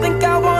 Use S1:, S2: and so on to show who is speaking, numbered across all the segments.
S1: think I wanna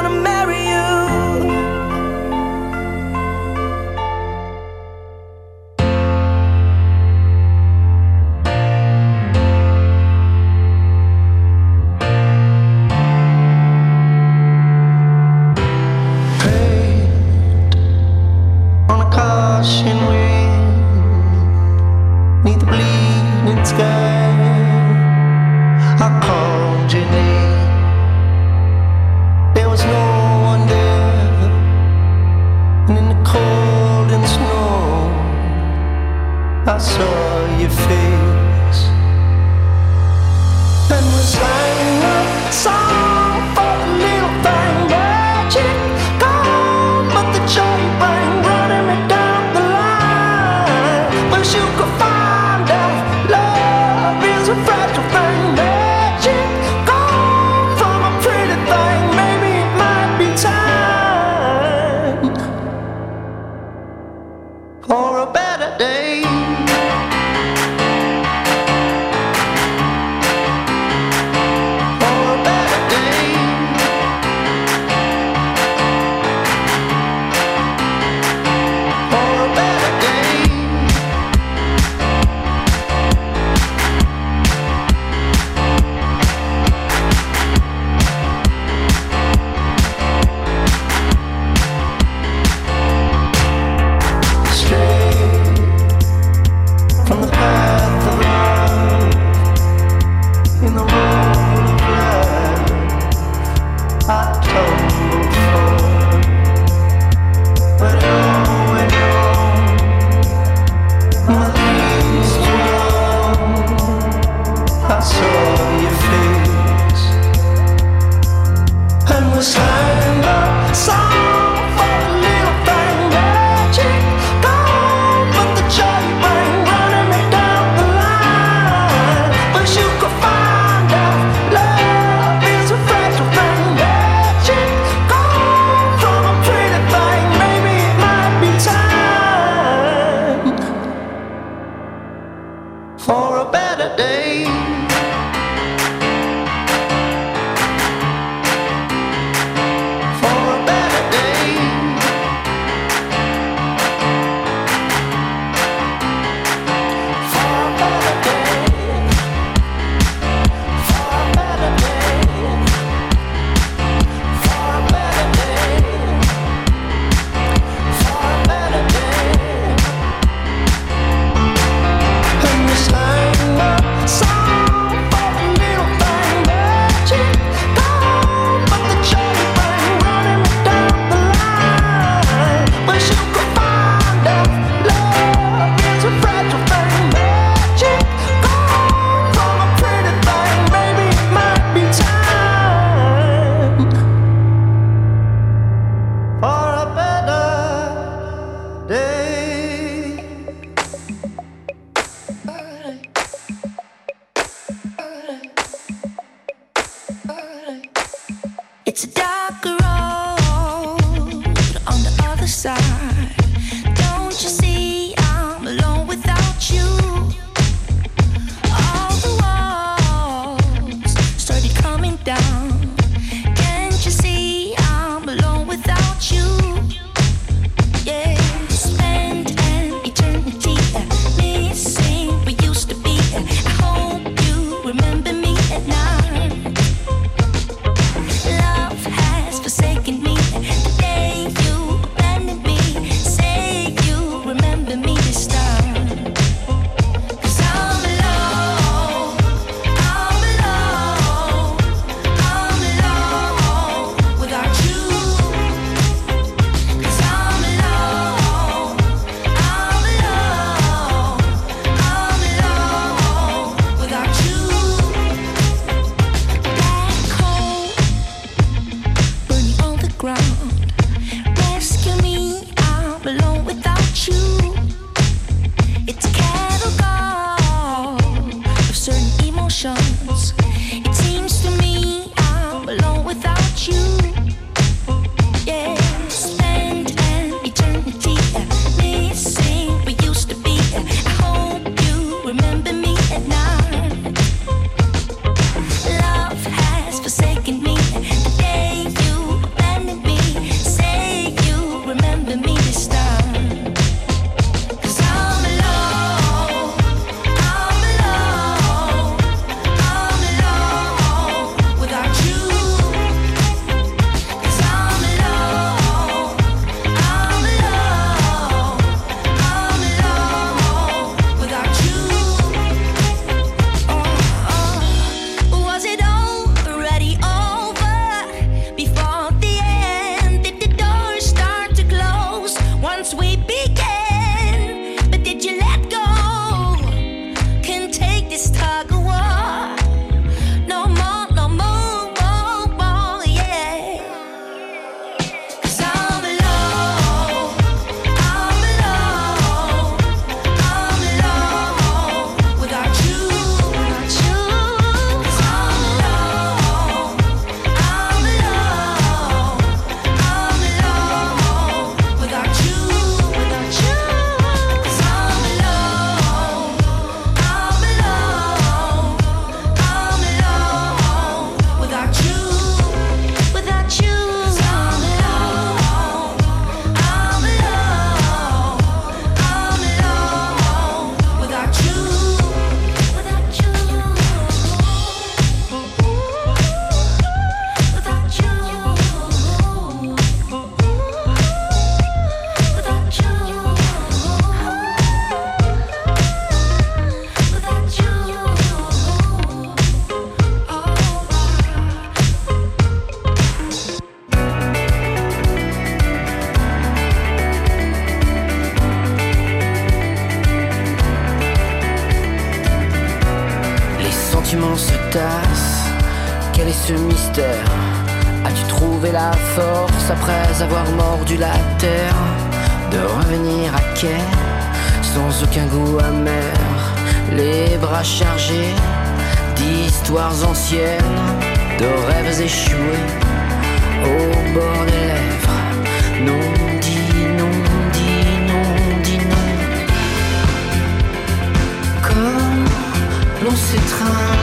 S2: train.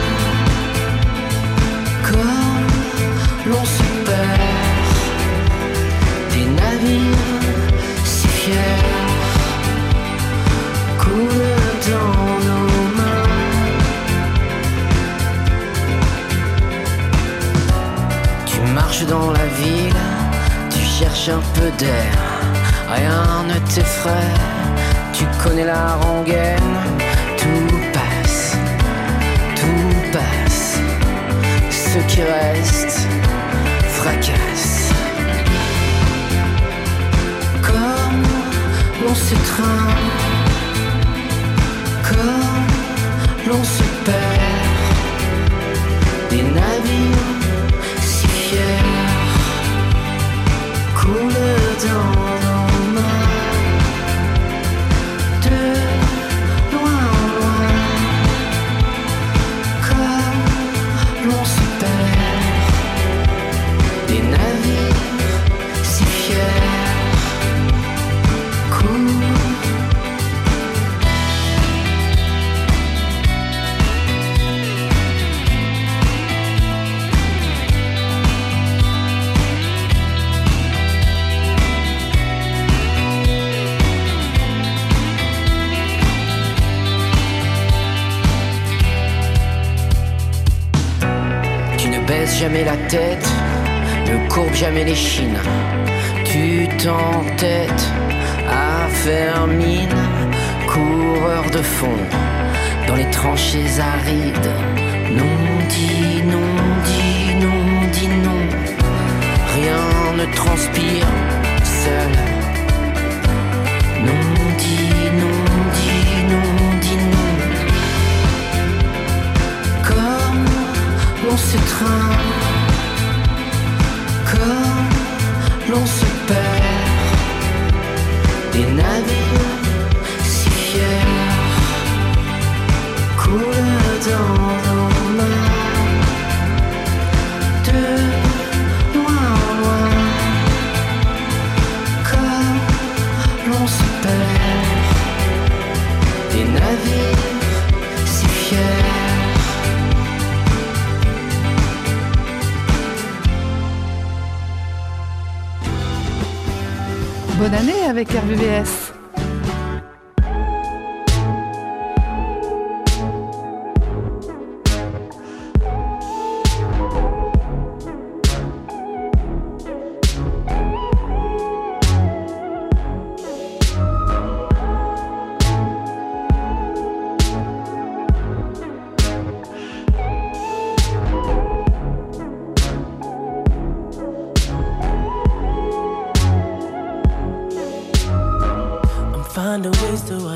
S3: Ne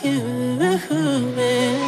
S4: human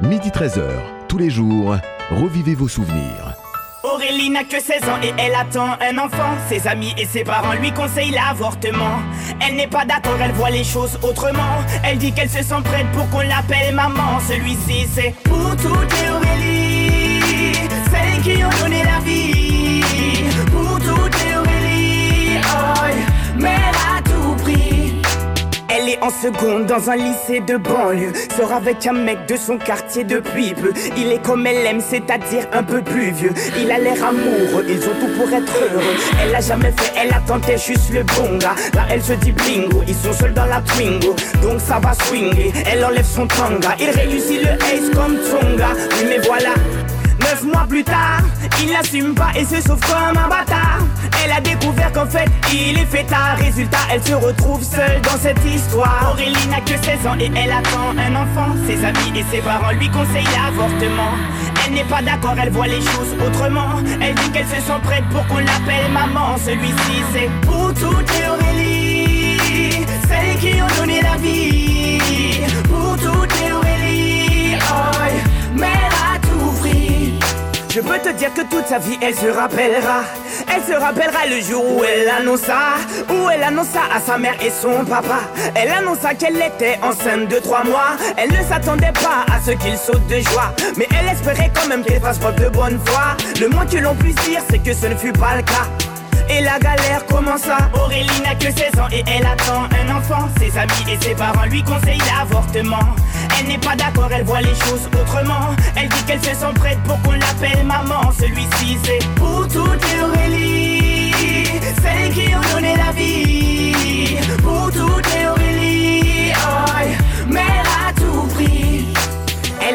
S4: Midi 13h, tous les jours, revivez vos souvenirs.
S5: Aurélie n'a que 16 ans et elle attend un enfant. Ses amis et ses parents lui conseillent l'avortement. Elle n'est pas d'accord, elle voit les choses autrement. Elle dit qu'elle se sent prête pour qu'on l'appelle maman. Celui-ci c'est pour toutes les Aurélie, celles qui ont donné la vie. En seconde dans un lycée de banlieue. Sort avec un mec de son quartier depuis peu Il est comme elle aime, c'est-à-dire un peu plus vieux. Il a l'air amoureux, ils ont tout pour être heureux. Elle a jamais fait, elle a tenté juste le bon gars. Là elle se dit bingo, ils sont seuls dans la Twingo. Donc ça va swinguer, elle enlève son tanga Il réussit le ace comme Tonga Oui mais voilà Neuf mois plus tard, il n'assume pas et se sauve comme un bâtard. Elle a découvert qu'en fait, il est fêtard. Résultat, elle se retrouve seule dans cette histoire. Aurélie n'a que 16 ans et elle attend un enfant. Ses amis et ses parents lui conseillent l'avortement. Elle n'est pas d'accord, elle voit les choses autrement. Elle dit qu'elle se sent prête pour qu'on l'appelle maman. Celui-ci, c'est pour toutes les Aurélie, celles qui ont donné la vie. Je peux te dire que toute sa vie, elle se rappellera. Elle se rappellera le jour où elle annonça, où elle annonça à sa mère et son papa. Elle annonça qu'elle était enceinte de trois mois. Elle ne s'attendait pas à ce qu'il saute de joie, mais elle espérait quand même qu'elle fasse preuve de bonne foi. Le moins que l'on puisse dire, c'est que ce ne fut pas le cas. Et la galère commença. Aurélie n'a que 16 ans et elle attend un enfant. Ses amis et ses parents lui conseillent l'avortement. Elle n'est pas d'accord, elle voit les choses autrement. Elle dit qu'elle se sent prête pour qu'on l'appelle maman. Celui-ci c'est pour toutes les Aurélie, celles qui ont donné la vie.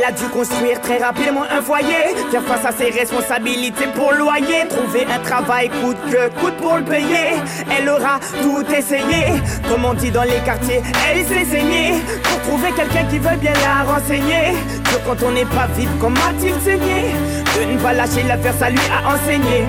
S5: A dû construire très rapidement un foyer, faire face à ses responsabilités pour loyer, trouver un travail coûte que coûte pour le payer. Elle aura tout essayé, comme on dit dans les quartiers, elle s'est saignée pour trouver quelqu'un qui veut bien la renseigner. Que quand on n'est pas vite, comme a-t-il saigné? De ne pas lâcher l'affaire, ça lui a enseigné.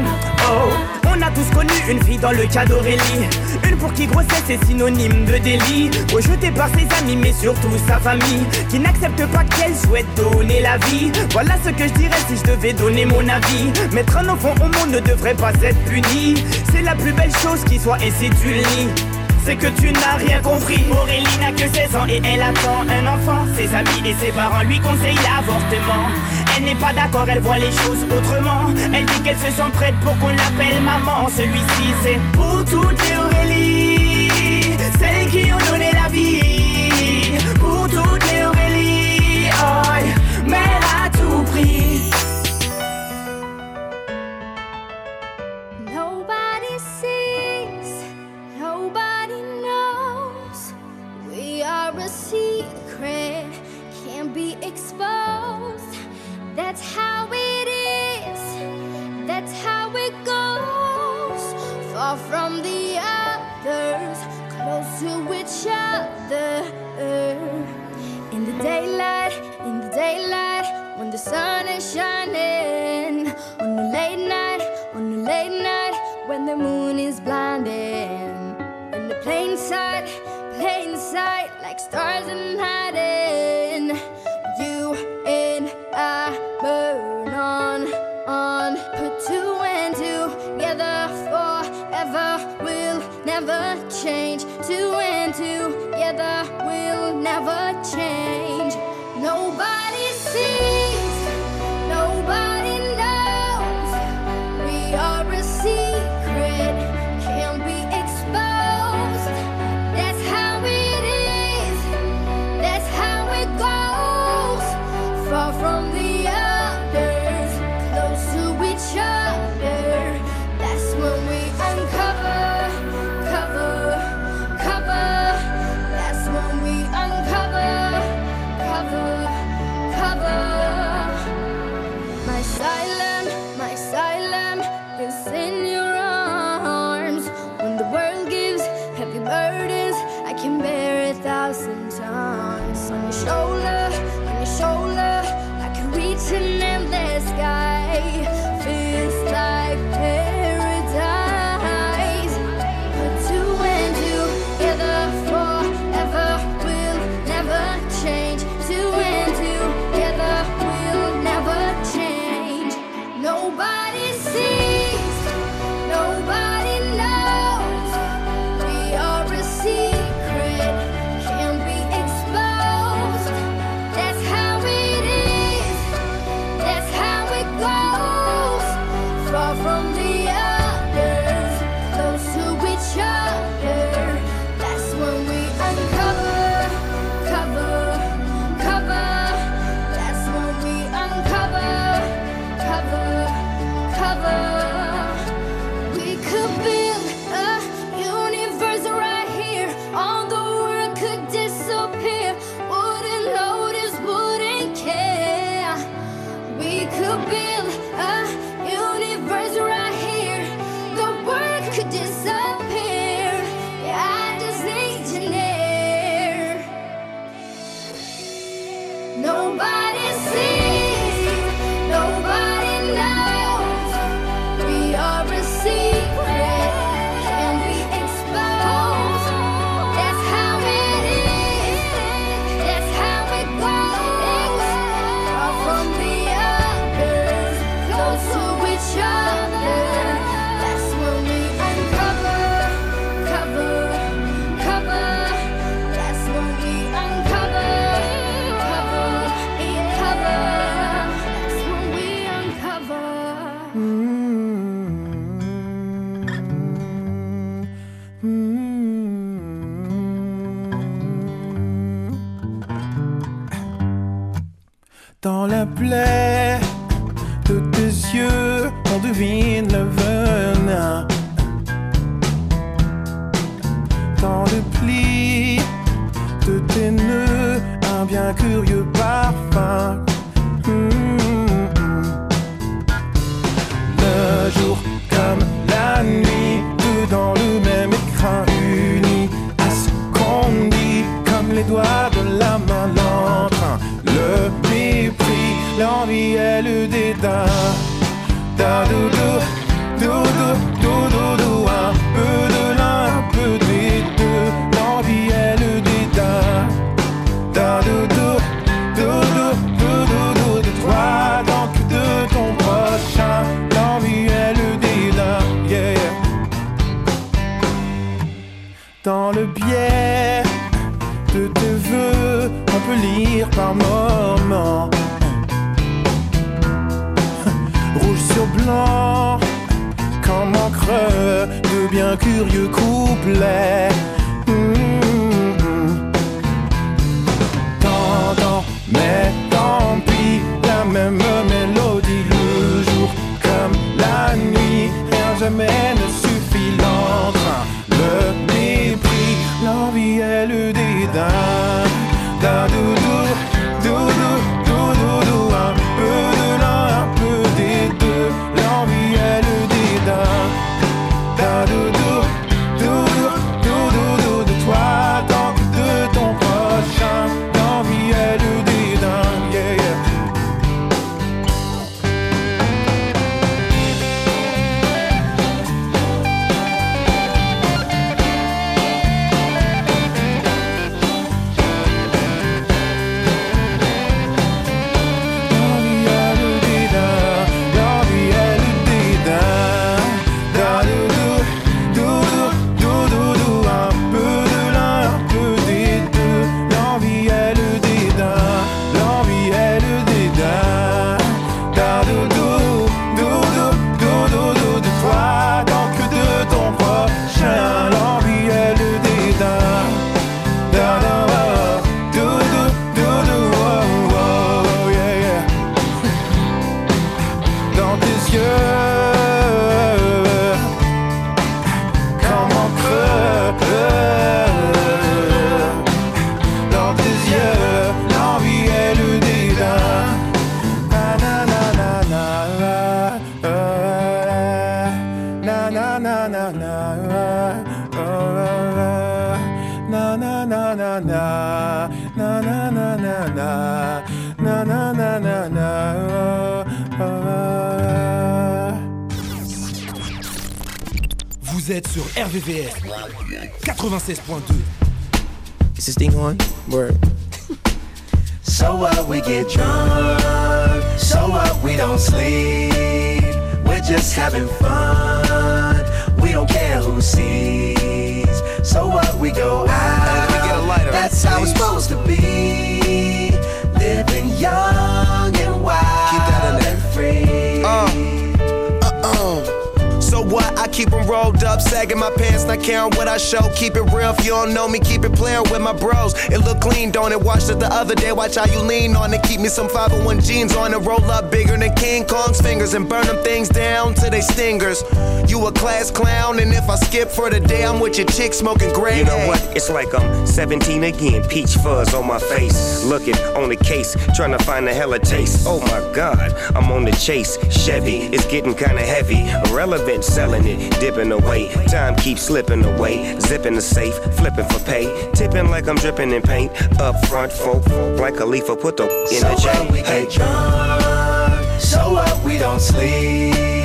S5: Oh. On a tous connu une fille dans le cas d'Aurélie. Une pour qui grossesse est synonyme de délit. Rejetée par ses amis mais surtout sa famille. Qui n'accepte pas qu'elle souhaite donner la vie. Voilà ce que je dirais si je devais donner mon avis. Mettre un enfant au monde ne devrait pas être puni. C'est la plus belle chose qui soit et si tu le c'est que tu n'as rien compris. Aurélie n'a que 16 ans et elle attend un enfant. Ses amis et ses parents lui conseillent l'avortement. Elle n'est pas d'accord, elle voit les choses autrement. Elle dit qu'elle se sent prête pour qu'on l'appelle maman. Celui-ci, c'est pour toutes les Aurélie, celles qui ont donné la vie. Pour toutes les Aurélie, oh, mère à tout prix.
S2: That's how it is, that's how it goes. Far from the others, close to each other. In the daylight, in the daylight, when the sun is shining. On the late night, on the late night, when the moon is blinding. In the plain sight, plain sight, like stars in never change. Two and two together. We'll never change.
S6: curieux couplet. Sur
S7: RVVS 96.2.
S8: Is this thing on? Word.
S9: So what we get drunk, so what we don't sleep. We're just having fun. We don't care who sees. So what we go out.
S8: we get a lighter,
S9: That's how it's supposed to be. Living young and wild
S8: Keep that in there.
S9: and free.
S8: What? I keep them rolled up, sagging my pants, not caring what I show. Keep it real if you don't know me, keep it playing with my bros. It look clean, don't it? Watched it the other day, watch how you lean on it. Keep me some 501 jeans on it, roll up bigger than King Kong's fingers and burn them things down to they stingers. You a class clown, and if I skip for the day, I'm with your chick smoking gray.
S10: You know what? It's like I'm 17 again. Peach fuzz on my face. Looking on the case, trying to find a hella taste. Oh my god, I'm on the chase. Chevy, it's getting kinda heavy. Irrelevant, selling it, dipping away. Time keeps slipping away. Zipping the safe, flipping for pay. Tipping like I'm dripping in paint. Up front, folk, like a leaf, put the in
S9: So
S10: the
S9: what we
S10: J. Hey.
S9: get drunk, so what we don't sleep.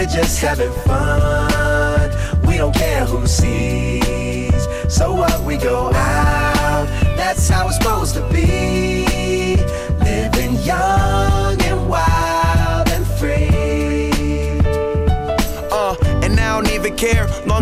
S9: We're just having fun. We don't care who sees. So what we go out. That's how it's supposed to be. Living young and wild and free.
S8: Uh, and I don't even care.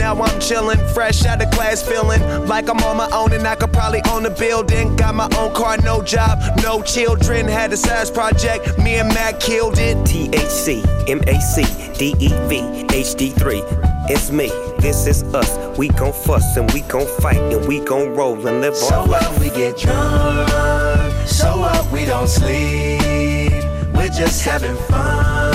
S8: Now I'm chillin', fresh out of class, feeling like I'm on my own and I could probably own a building. Got my own car, no job, no children. Had a size project, me and Mac killed it.
S10: THC, MAC, DEV, HD3. It's me, this is us. We gon' fuss and we gon' fight and we gon' roll and live
S9: So
S10: our life.
S9: what we get drunk, so what we don't sleep. We're just having fun,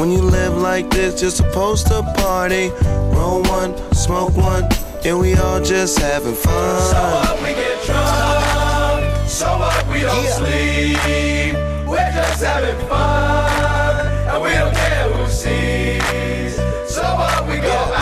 S8: When you live like this, you're supposed to party. Roll one, smoke one, and we all just having fun.
S9: So what we get drunk, so what we don't sleep. We're just having fun, and we don't care who sees. So what we go out,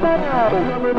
S11: Tsunami,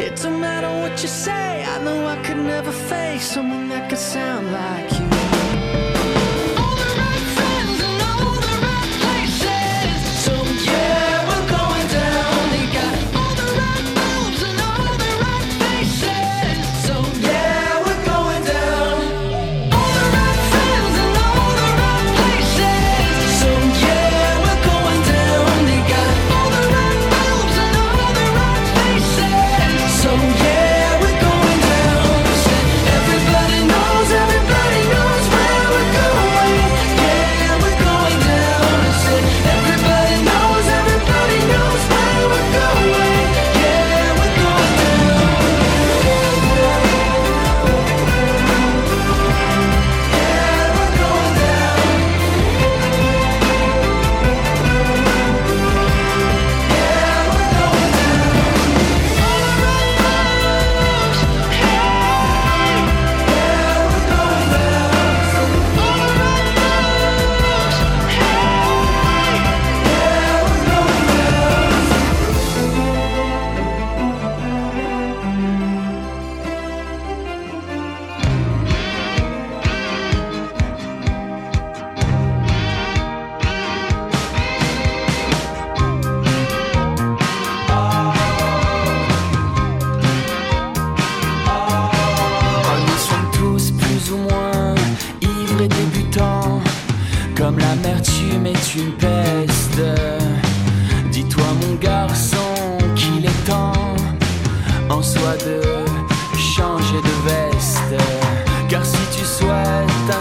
S11: It don't matter what you say, I know I could never face someone that could sound like you.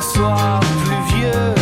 S3: soir pluvieux.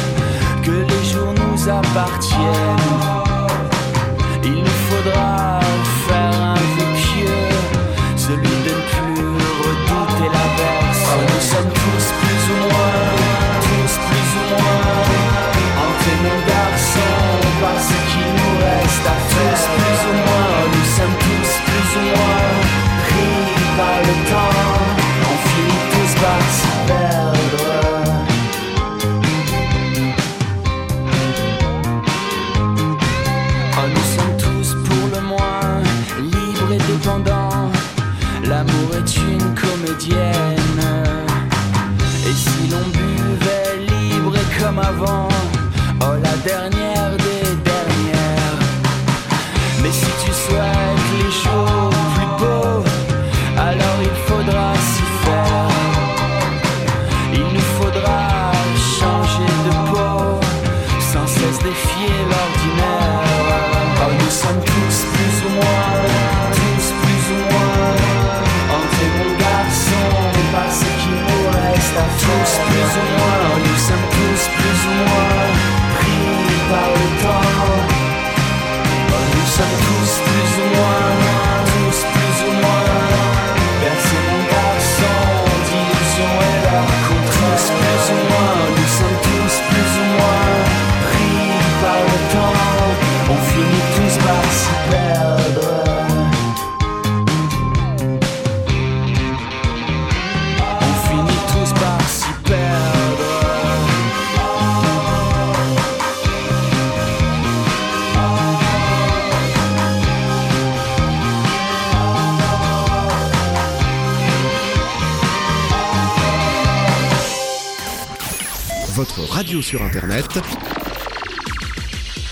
S4: Radio sur Internet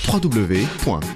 S4: www.rdvs.fr.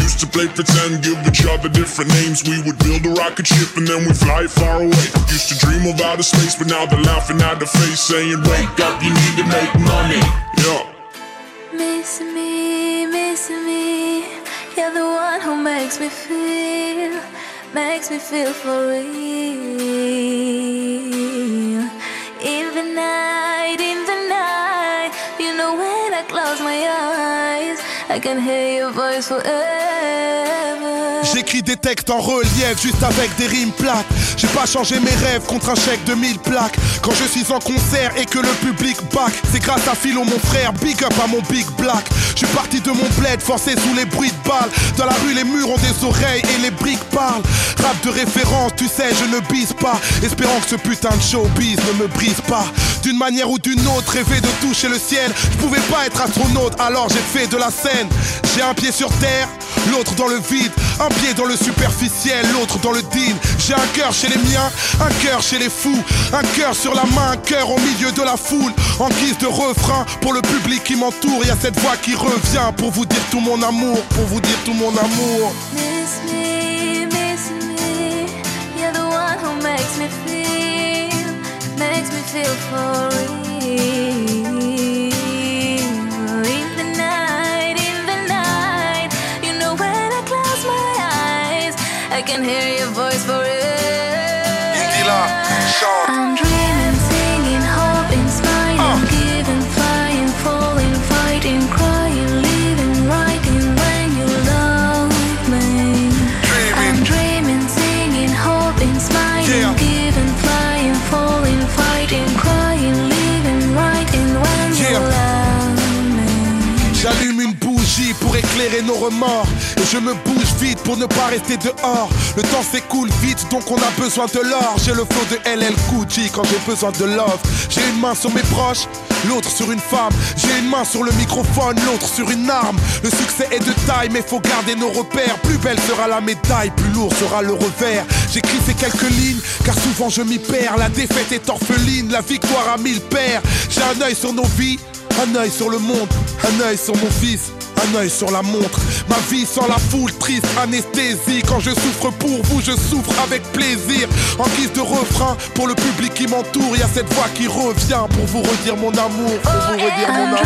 S12: Used to play pretend, give each other different names. We would build a rocket ship and then we fly far away. Used to dream of outer space, but now they're laughing at the face, saying, Wake up, you need to make money. Yeah.
S2: Missing me, missing me. You're the one who makes me feel, makes me feel for real. I can hear your voice forever.
S13: J'écris des textes en relief, juste avec des rimes plates. J'ai pas changé mes rêves contre un chèque de 1000 plaques. Quand je suis en concert et que le public back, c'est grâce à Philo, mon frère. Big up à mon big black. Je suis parti de mon bled, forcé sous les bruits de balles. Dans la rue, les murs ont des oreilles et les briques parlent. Rap de référence, tu sais, je ne bise pas. Espérant que ce putain de showbiz ne me brise pas. D'une manière ou d'une autre, rêver de toucher le ciel. Je pouvais pas être astronaute, alors j'ai fait de la scène. J'ai un pied sur terre, l'autre dans le vide. Un pied dans le superficiel, l'autre dans le dean. J'ai un cœur chez les miens, un cœur chez les fous. Un cœur sur la main, un cœur au milieu de la foule. En guise de refrain, pour le public qui m'entoure, y a cette voix qui revient pour vous dire tout mon amour, pour vous dire tout mon amour.
S2: I can hear your voice forever. I'm dreaming,
S13: et nos remords. Je me bouge vite pour ne pas rester dehors. Le temps s'écoule vite, donc on a besoin de l'or. J'ai le flow de LL Gucci quand j'ai besoin de love. J'ai une main sur mes proches, l'autre sur une femme. J'ai une main sur le microphone, l'autre sur une arme. Le succès est de taille, mais faut garder nos repères. Plus belle sera la médaille, plus lourd sera le revers. J'écris ces quelques lignes, car souvent je m'y perds. La défaite est orpheline, la victoire a mille pères. J'ai un œil sur nos vies, un œil sur le monde, un œil sur mon fils. Un œil sur la montre, ma vie sans la foule, triste anesthésie. Quand je souffre pour vous, je souffre avec plaisir. En guise de refrain, pour le public qui m'entoure, il y a cette voix qui revient pour vous redire mon amour, pour vous redire mon amour.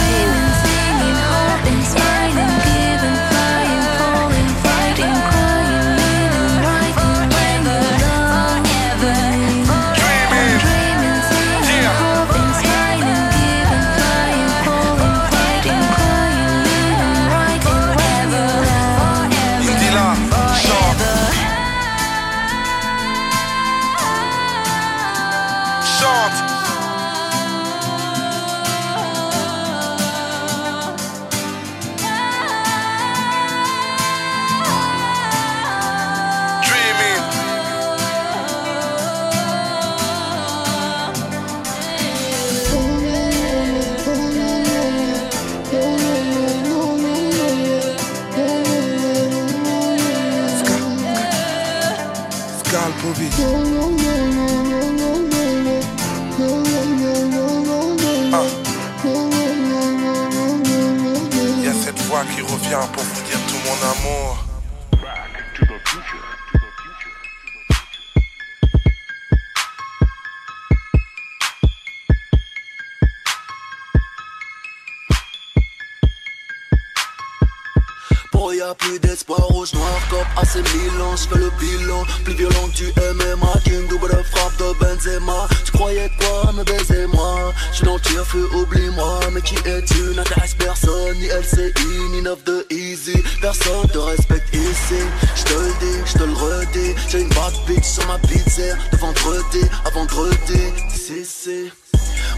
S11: Pour
S14: y a plus d'espoir, rouge, noir, cop, AC Milan, j'fais le bilan, plus violent que du MMA, King double frappe de Benzema, tu croyais quoi me baiser moi, j'suis dans le tire-feu, oublie-moi, mais qui es-tu, n'intéresse personne, ni LCI, ni 9 de Easy, personne te respecte ici, j'te le dis, j'te le redis, j'ai une bad bitch sur ma pizza, de vendredi à vendredi, si si,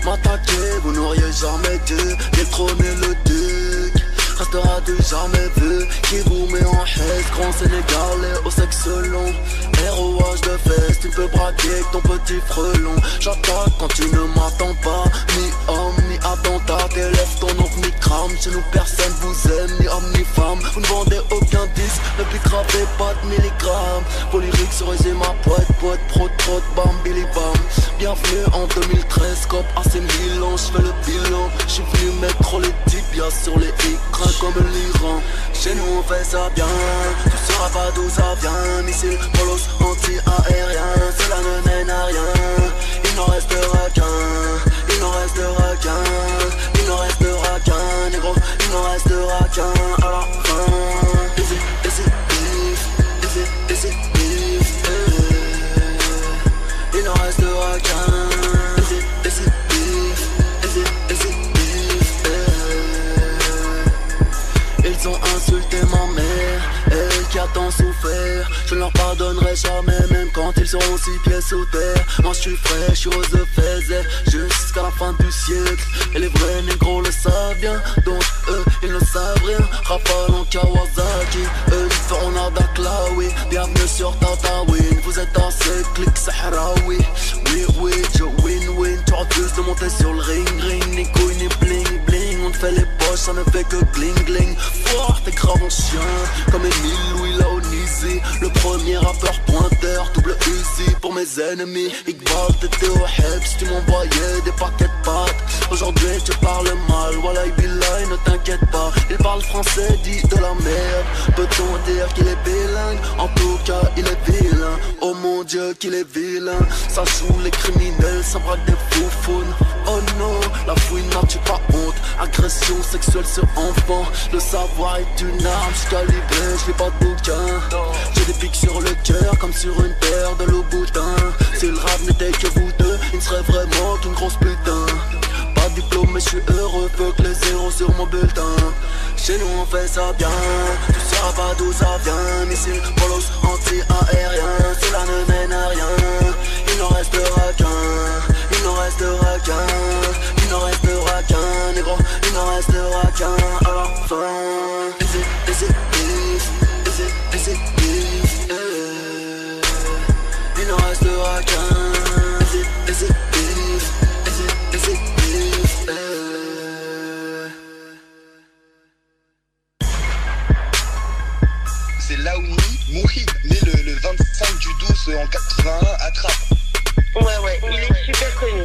S14: m'attaquer, vous n'auriez jamais dû, détrôner le duc, restera du jamais vu Qui vous met en haise, grand sénégalais au sexe long. ROH de fesses, tu peux braquer ton petit frelon. J'attaque quand tu ne m'attends pas. Ni homme, ni attentat, t'élèves ton nom ni crame. Chez nous personne vous aime, ni homme ni femme. Vous ne vendez aucun disque, ne plus pas de milligrammes Vos lyriques sur ma poète, poète, prot, prot, bam, billy bam. Bienvenue en 2013, cop assez Milan, j'fais le bilan. J'suis venu mettre les tibias sur les écrans comme l'Iran Chez nous on fait ça bien, tu sauras pas d'où ça vient. Missile, polos, anti-aérien, cela ne mène à rien. Il n'en restera qu'un, il n'en restera qu'un. Il n'en restera qu'un, négro, il n'en restera qu'un. À la fin. Il n'en restera qu'un tant souffert. Je ne leur pardonnerai jamais, même quand ils seront six pieds sous terre. Moi je suis frais, je suis rose jusqu'à la fin du siècle. Et les vrais négros le savent bien, donc eux ils ne savent rien. Rafale en Kawasaki, eux ils feront nada oui. Bienvenue sur Tatawin, vous êtes assez clic Sahraoui. Oui, oui, je win-win. Tu refuses de monter sur le ring, ring, ni couille, ni bling, bling. On te fait les poches, ça ne fait que gling, gling. Fort, t'es grave en chien, Ennemis. Iqbal, t'étais au help si tu m'envoyais des paquets de pâtes. Aujourd'hui, tu parles mal, voilà, Bilal, ne t'inquiète pas. Il parle français, dit de la merde. Peut-on dire qu'il est bilingue? En tout cas, il est vilain. Oh mon dieu, qu'il est vilain. Ça joue les criminels, ça braque des foufounes. Oh non, la fouine n'a tu pas honte? Agression sexuelle sur enfant. Le savoir est une arme, je calibré, je pas de bouquin. J'ai des pics sur le cœur, comme sur une paire de loup-boutin. Si le rap n'était que vous deux, il serait vraiment qu'une grosse putain. Pas de diplôme, mais je suis heureux, peu que les zéros sur mon bulletin. Chez nous, on fait ça bien, tu sauras pas d'où ça vient. Missile, polos, anti-aérien, cela ne mène à rien. Il n'en restera qu'un, il n'en restera qu'un, il n'en restera qu'un, négro, il n'en restera qu'un. Alors, Il n'en restera qu'un, easy, easy,
S3: easy,
S14: easy, easy,
S15: c'est Laouni Mouhid, né le, le, 25 du 12 en 81, attrape.
S16: Ouais, ouais, il est super connu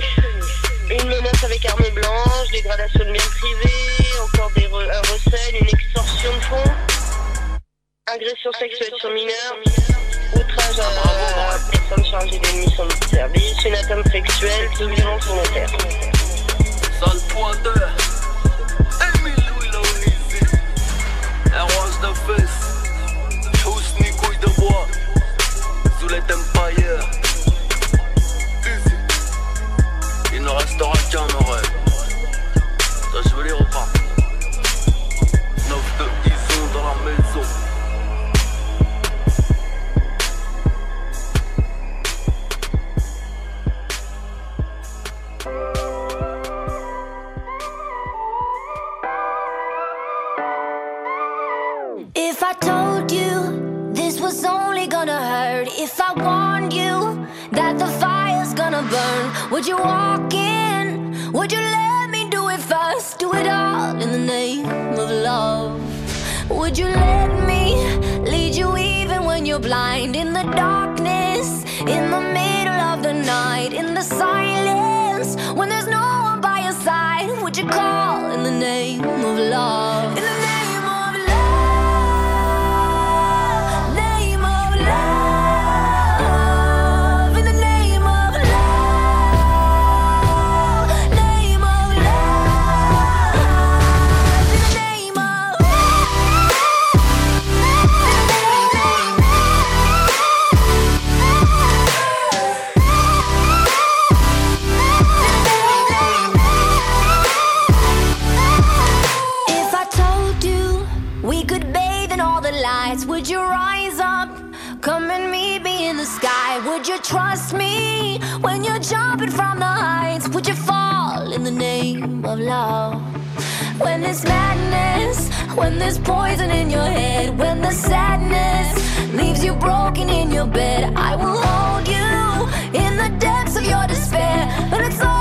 S16: une menace
S3: avec arme blanche, dégradation de biens privés, encore des un recel, une extorsion de fonds, agression sexuelle sur mineur, outrage à, ah, bravo, personne chargée d'une mission de service, une atteinte sexuelle, violence volontaire.
S17: When there's madness, when there's poison in your head, when the sadness leaves you broken in your bed, I will hold you in the depths of your despair. But it's all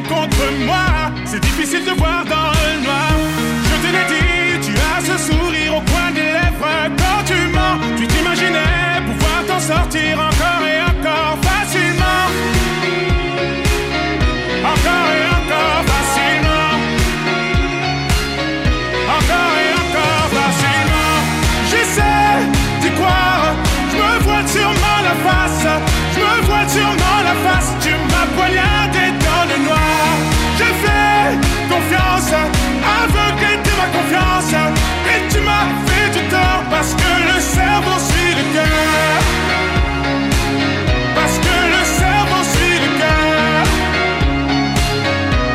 S18: contre moi. C'est difficile de voir dans le noir. Je te l'ai dit, tu as ce sourire au coin des lèvres. Quand tu mens, tu t'imaginais pouvoir t'en sortir encore et encore facilement. Encore et encore facilement. Encore et encore facilement. J'essaie d'y croire. Je me vois sûrement la face. Je me vois sûrement la face. Tu m'as poignardé. tu m'as fait du tort parce que le cerveau suit le cœur. Parce que le cerveau suit le cœur.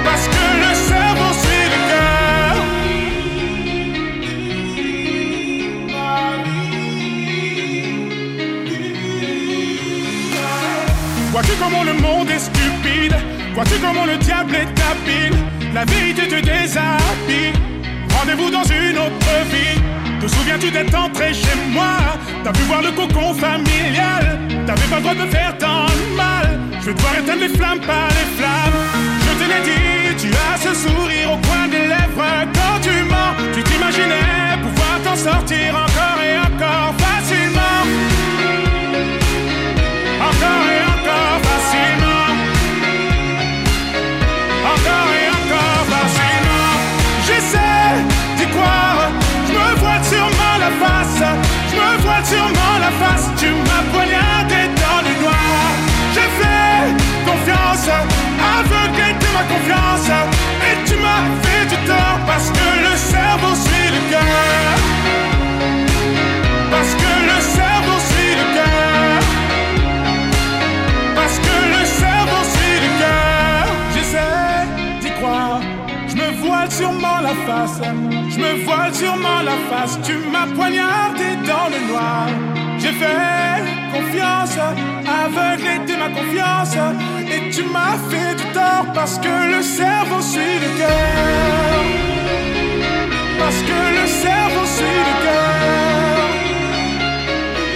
S18: Parce que le cerveau suit le cœur. Vois-tu comment le monde est stupide? Vois-tu comment le diable est habile? La vérité te déshabille. Rendez-vous dans une autre vie. Te souviens-tu d'être entré chez moi? T'as pu voir le cocon familial? T'avais pas le droit de faire tant de mal. Je vais devoir éteindre les flammes par les flammes. Je te l'ai dit, tu as ce sourire au coin des lèvres quand tu mens. Tu t'imaginais pouvoir t'en sortir encore et encore facilement. Me vois sûrement la face. Tu m'as poignardé dans le noir. J'ai fait confiance. Aveuglé de ma confiance. Et tu m'as fait du tort parce que le cerveau suit le cœur. Sûrement la face. Je me voile sûrement la face. Tu m'as poignardé dans le noir. J'ai fait confiance, aveuglé de ma confiance. Et tu m'as fait du tort parce que le cerveau suit le cœur. Parce que le cerveau suit le cœur.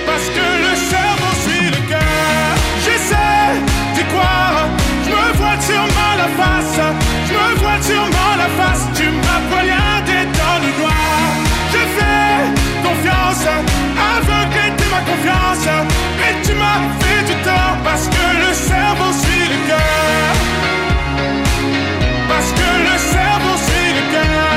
S18: Parce que le cerveau suit le cœur. J'essaie d'y croire. Je me vois sûrement la face revois sûrement la face, tu m'as poignardé dans le noir. Je fais confiance, aveuglé de ma confiance, et tu m'as fait du tort parce que le cerveau suit le cœur. Parce que le cerveau suit le cœur.